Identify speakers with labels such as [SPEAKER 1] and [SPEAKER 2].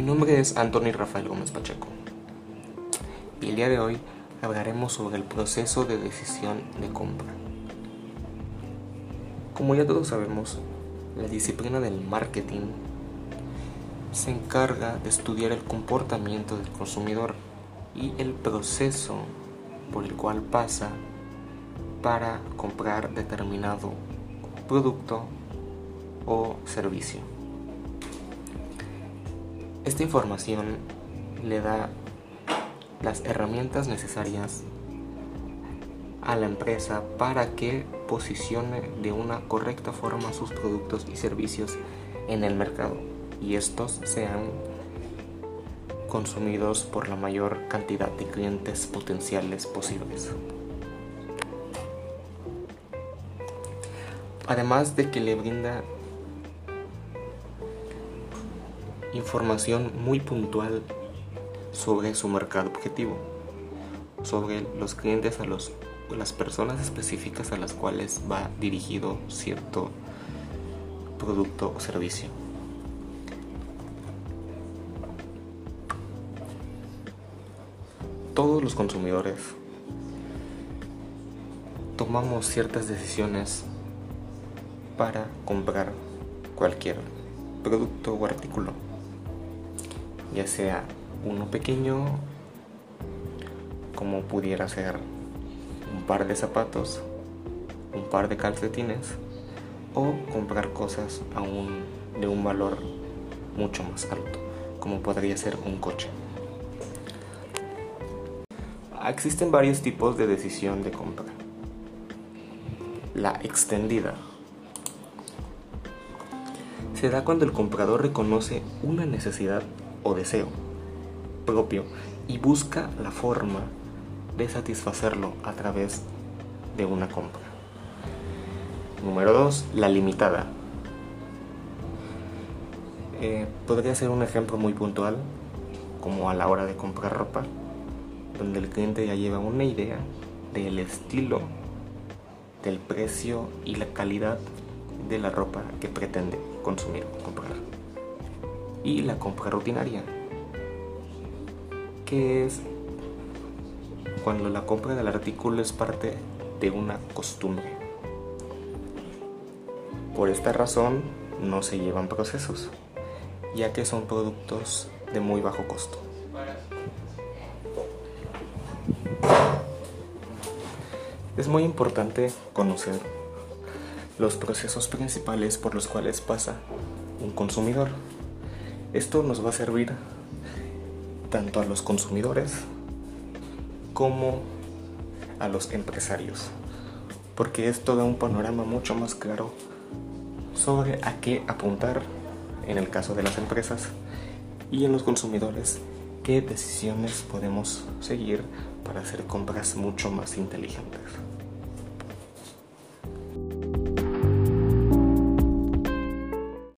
[SPEAKER 1] nombre es Anthony Rafael Gómez Pacheco y el día de hoy hablaremos sobre el proceso de decisión de compra. Como ya todos sabemos, la disciplina del marketing se encarga de estudiar el comportamiento del consumidor y el proceso por el cual pasa para comprar determinado producto o servicio. Esta información le da las herramientas necesarias a la empresa para que posicione de una correcta forma sus productos y servicios en el mercado y estos sean consumidos por la mayor cantidad de clientes potenciales posibles. Además de que le brinda información muy puntual sobre su mercado objetivo, sobre los clientes a los las personas específicas a las cuales va dirigido cierto producto o servicio. Todos los consumidores tomamos ciertas decisiones para comprar cualquier producto o artículo, ya sea uno pequeño como pudiera ser un par de zapatos, un par de calcetines o comprar cosas aún de un valor mucho más alto, como podría ser un coche. Existen varios tipos de decisión de compra. La extendida se da cuando el comprador reconoce una necesidad o deseo propio y busca la forma de satisfacerlo a través de una compra. Número 2. La limitada. Eh, podría ser un ejemplo muy puntual, como a la hora de comprar ropa, donde el cliente ya lleva una idea del estilo, del precio y la calidad de la ropa que pretende consumir o comprar. Y la compra rutinaria, que es cuando la compra del artículo es parte de una costumbre. Por esta razón no se llevan procesos, ya que son productos de muy bajo costo. Es muy importante conocer los procesos principales por los cuales pasa un consumidor. Esto nos va a servir tanto a los consumidores como a los empresarios, porque esto da un panorama mucho más claro sobre a qué apuntar en el caso de las empresas y en los consumidores, qué decisiones podemos seguir para hacer compras mucho más inteligentes.